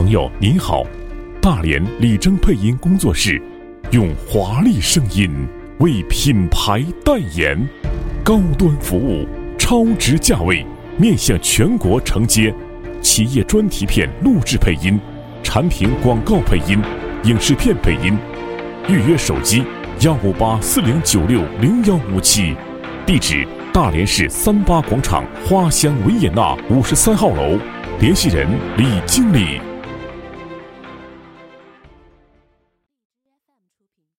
朋友您好大连李征配音工作室用华丽声音为品牌代言高端服务超值价位面向全国承接企业专题片录制配音产品广告配音影视片配音预约手机幺五八四零九六零幺五七地址大连市三八广场花香维也纳五十三号楼联系人李经理。